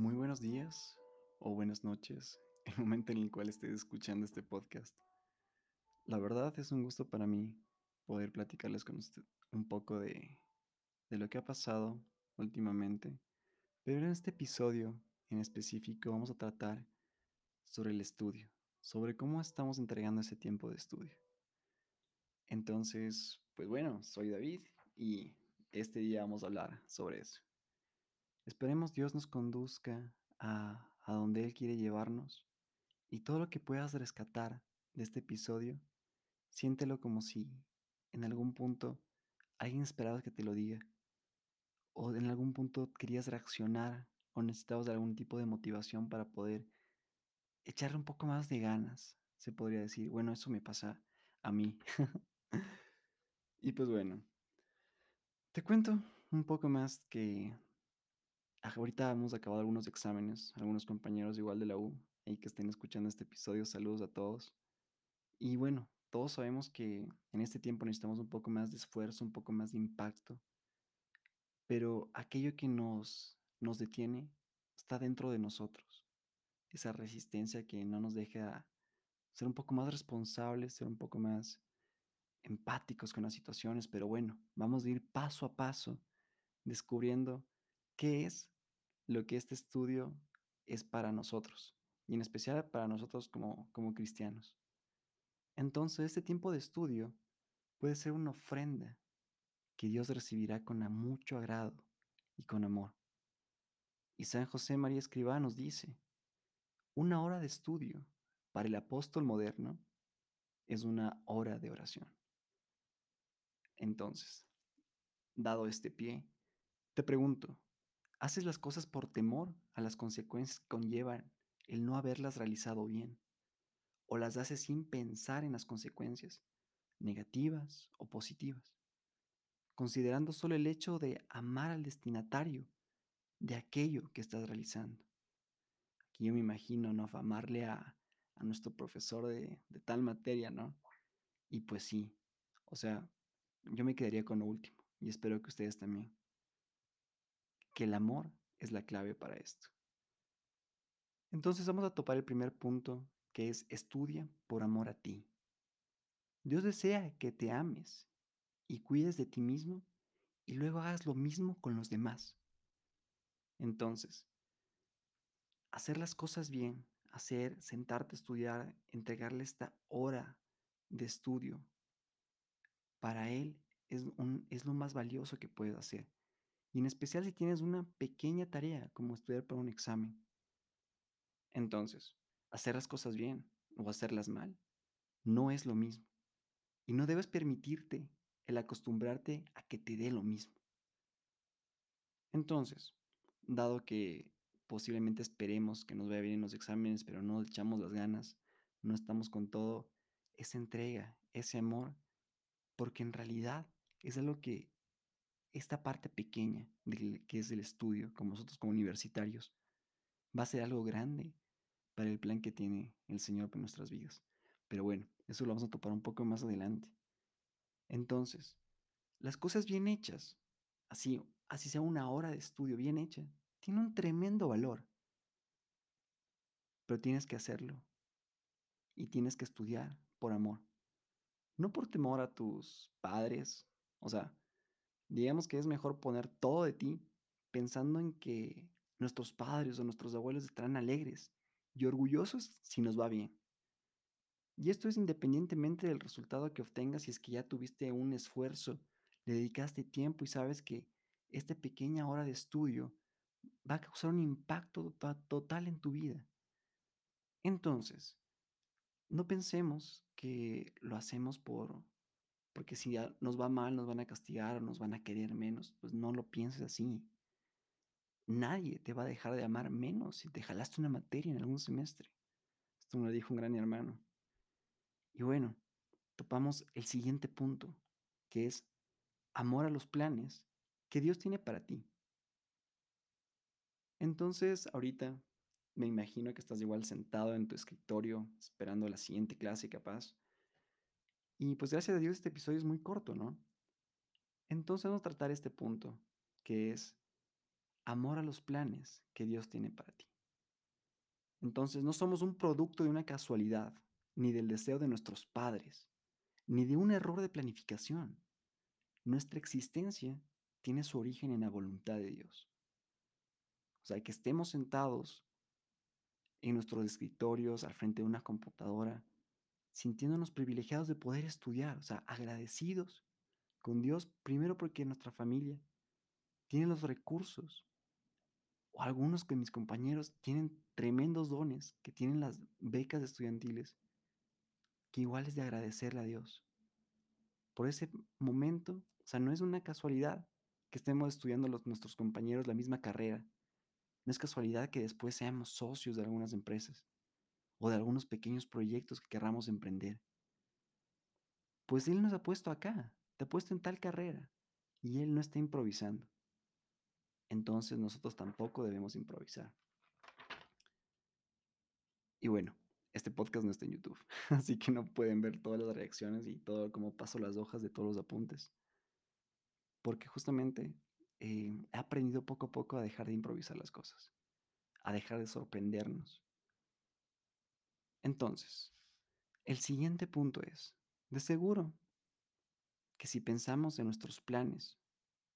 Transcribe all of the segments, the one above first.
Muy buenos días o buenas noches, el momento en el cual estés escuchando este podcast. La verdad es un gusto para mí poder platicarles con usted un poco de, de lo que ha pasado últimamente, pero en este episodio en específico vamos a tratar sobre el estudio, sobre cómo estamos entregando ese tiempo de estudio. Entonces, pues bueno, soy David y este día vamos a hablar sobre eso. Esperemos Dios nos conduzca a, a donde Él quiere llevarnos y todo lo que puedas rescatar de este episodio, siéntelo como si en algún punto alguien esperaba que te lo diga o en algún punto querías reaccionar o necesitabas de algún tipo de motivación para poder echarle un poco más de ganas, se podría decir. Bueno, eso me pasa a mí. y pues bueno, te cuento un poco más que ahorita hemos acabado algunos exámenes, algunos compañeros igual de la U, y que estén escuchando este episodio, saludos a todos. Y bueno, todos sabemos que en este tiempo necesitamos un poco más de esfuerzo, un poco más de impacto, pero aquello que nos, nos detiene está dentro de nosotros. Esa resistencia que no nos deja ser un poco más responsables, ser un poco más empáticos con las situaciones, pero bueno, vamos a ir paso a paso descubriendo qué es lo que este estudio es para nosotros, y en especial para nosotros como, como cristianos. Entonces, este tiempo de estudio puede ser una ofrenda que Dios recibirá con mucho agrado y con amor. Y San José María Escribá nos dice, una hora de estudio para el apóstol moderno es una hora de oración. Entonces, dado este pie, te pregunto, ¿haces las cosas por temor a las consecuencias que conllevan el no haberlas realizado bien? ¿O las haces sin pensar en las consecuencias, negativas o positivas? Considerando solo el hecho de amar al destinatario de aquello que estás realizando. Aquí yo me imagino, ¿no? Amarle a, a nuestro profesor de, de tal materia, ¿no? Y pues sí, o sea, yo me quedaría con lo último y espero que ustedes también. Que el amor es la clave para esto. Entonces vamos a topar el primer punto, que es estudia por amor a ti. Dios desea que te ames y cuides de ti mismo y luego hagas lo mismo con los demás. Entonces, hacer las cosas bien, hacer, sentarte a estudiar, entregarle esta hora de estudio, para Él es, es lo más valioso que puedes hacer. Y en especial si tienes una pequeña tarea como estudiar para un examen. Entonces, hacer las cosas bien o hacerlas mal no es lo mismo. Y no debes permitirte el acostumbrarte a que te dé lo mismo. Entonces, dado que posiblemente esperemos que nos vaya bien en los exámenes, pero no echamos las ganas, no estamos con todo, esa entrega, ese amor, porque en realidad es algo que esta parte pequeña del, que es el estudio, como nosotros como universitarios, va a ser algo grande para el plan que tiene el Señor para nuestras vidas. Pero bueno, eso lo vamos a topar un poco más adelante. Entonces, las cosas bien hechas, así, así sea una hora de estudio bien hecha, tiene un tremendo valor. Pero tienes que hacerlo. Y tienes que estudiar por amor. No por temor a tus padres. O sea, digamos que es mejor poner todo de ti pensando en que nuestros padres o nuestros abuelos estarán alegres y orgullosos si nos va bien. Y esto es independientemente del resultado que obtengas si es que ya tuviste un esfuerzo, le dedicaste tiempo y sabes que esta pequeña hora de estudio va a causar un impacto total en tu vida. Entonces, no pensemos que lo hacemos por porque si nos va mal, nos van a castigar o nos van a querer menos, pues no lo pienses así. Nadie te va a dejar de amar menos si te jalaste una materia en algún semestre. Esto me lo dijo un gran hermano. Y bueno, topamos el siguiente punto, que es amor a los planes que Dios tiene para ti. Entonces, ahorita me imagino que estás igual sentado en tu escritorio esperando la siguiente clase capaz. Y pues gracias a Dios este episodio es muy corto, ¿no? Entonces vamos a tratar este punto, que es amor a los planes que Dios tiene para ti. Entonces no somos un producto de una casualidad, ni del deseo de nuestros padres, ni de un error de planificación. Nuestra existencia tiene su origen en la voluntad de Dios. O sea, que estemos sentados en nuestros escritorios, al frente de una computadora, sintiéndonos privilegiados de poder estudiar, o sea, agradecidos con Dios, primero porque nuestra familia tiene los recursos, o algunos de mis compañeros tienen tremendos dones, que tienen las becas estudiantiles, que igual es de agradecerle a Dios. Por ese momento, o sea, no es una casualidad que estemos estudiando los, nuestros compañeros la misma carrera. No es casualidad que después seamos socios de algunas empresas o de algunos pequeños proyectos que querramos emprender. Pues Él nos ha puesto acá, te ha puesto en tal carrera y Él no está improvisando. Entonces nosotros tampoco debemos improvisar. Y bueno, este podcast no está en YouTube, así que no pueden ver todas las reacciones y todo cómo paso las hojas de todos los apuntes. Porque justamente eh, he aprendido poco a poco a dejar de improvisar las cosas, a dejar de sorprendernos. Entonces, el siguiente punto es, de seguro, que si pensamos en nuestros planes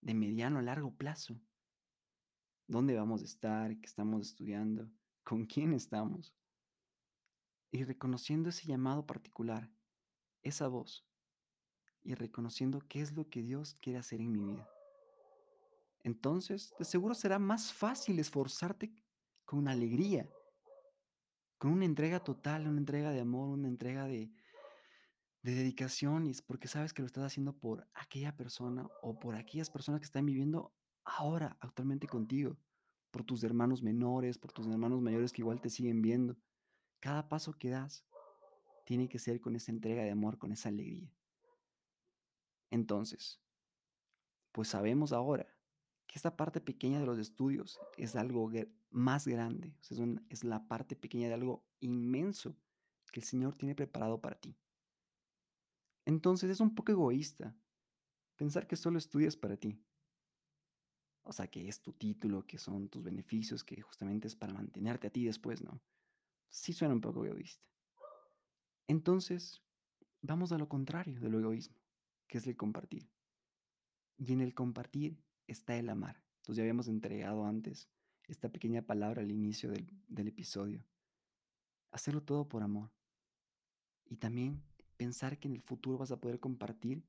de mediano a largo plazo, dónde vamos a estar, qué estamos estudiando, con quién estamos, y reconociendo ese llamado particular, esa voz, y reconociendo qué es lo que Dios quiere hacer en mi vida. Entonces, de seguro será más fácil esforzarte con alegría, con una entrega total, una entrega de amor, una entrega de, de dedicación, y es porque sabes que lo estás haciendo por aquella persona o por aquellas personas que están viviendo ahora, actualmente contigo, por tus hermanos menores, por tus hermanos mayores que igual te siguen viendo. Cada paso que das tiene que ser con esa entrega de amor, con esa alegría. Entonces, pues sabemos ahora esta parte pequeña de los estudios es algo más grande, es, es la parte pequeña de algo inmenso que el Señor tiene preparado para ti. Entonces es un poco egoísta pensar que solo estudias para ti. O sea, que es tu título, que son tus beneficios, que justamente es para mantenerte a ti después, ¿no? Sí suena un poco egoísta. Entonces, vamos a lo contrario de lo egoísmo, que es el compartir. Y en el compartir está el amar. Entonces ya habíamos entregado antes esta pequeña palabra al inicio del, del episodio. Hacerlo todo por amor. Y también pensar que en el futuro vas a poder compartir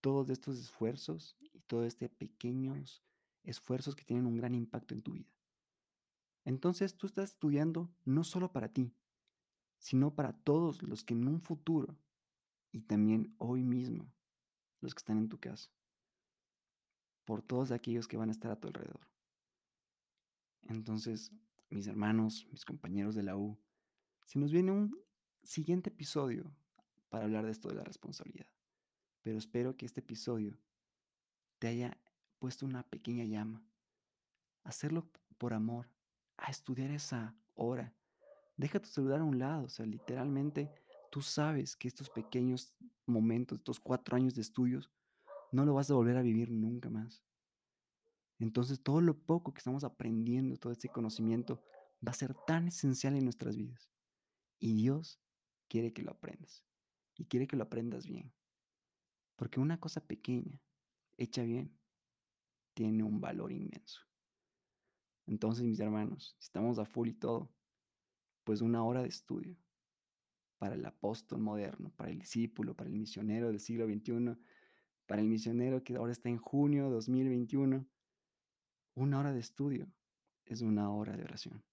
todos estos esfuerzos y todos estos pequeños esfuerzos que tienen un gran impacto en tu vida. Entonces tú estás estudiando no solo para ti, sino para todos los que en un futuro y también hoy mismo, los que están en tu casa, por todos aquellos que van a estar a tu alrededor. Entonces, mis hermanos, mis compañeros de la U, se nos viene un siguiente episodio para hablar de esto de la responsabilidad. Pero espero que este episodio te haya puesto una pequeña llama. Hacerlo por amor, a estudiar esa hora. Deja tu celular a un lado, o sea, literalmente tú sabes que estos pequeños momentos, estos cuatro años de estudios, no lo vas a volver a vivir nunca más. Entonces todo lo poco que estamos aprendiendo, todo este conocimiento, va a ser tan esencial en nuestras vidas. Y Dios quiere que lo aprendas. Y quiere que lo aprendas bien. Porque una cosa pequeña, hecha bien, tiene un valor inmenso. Entonces, mis hermanos, si estamos a full y todo, pues una hora de estudio para el apóstol moderno, para el discípulo, para el misionero del siglo XXI, para el misionero que ahora está en junio de 2021, una hora de estudio es una hora de oración.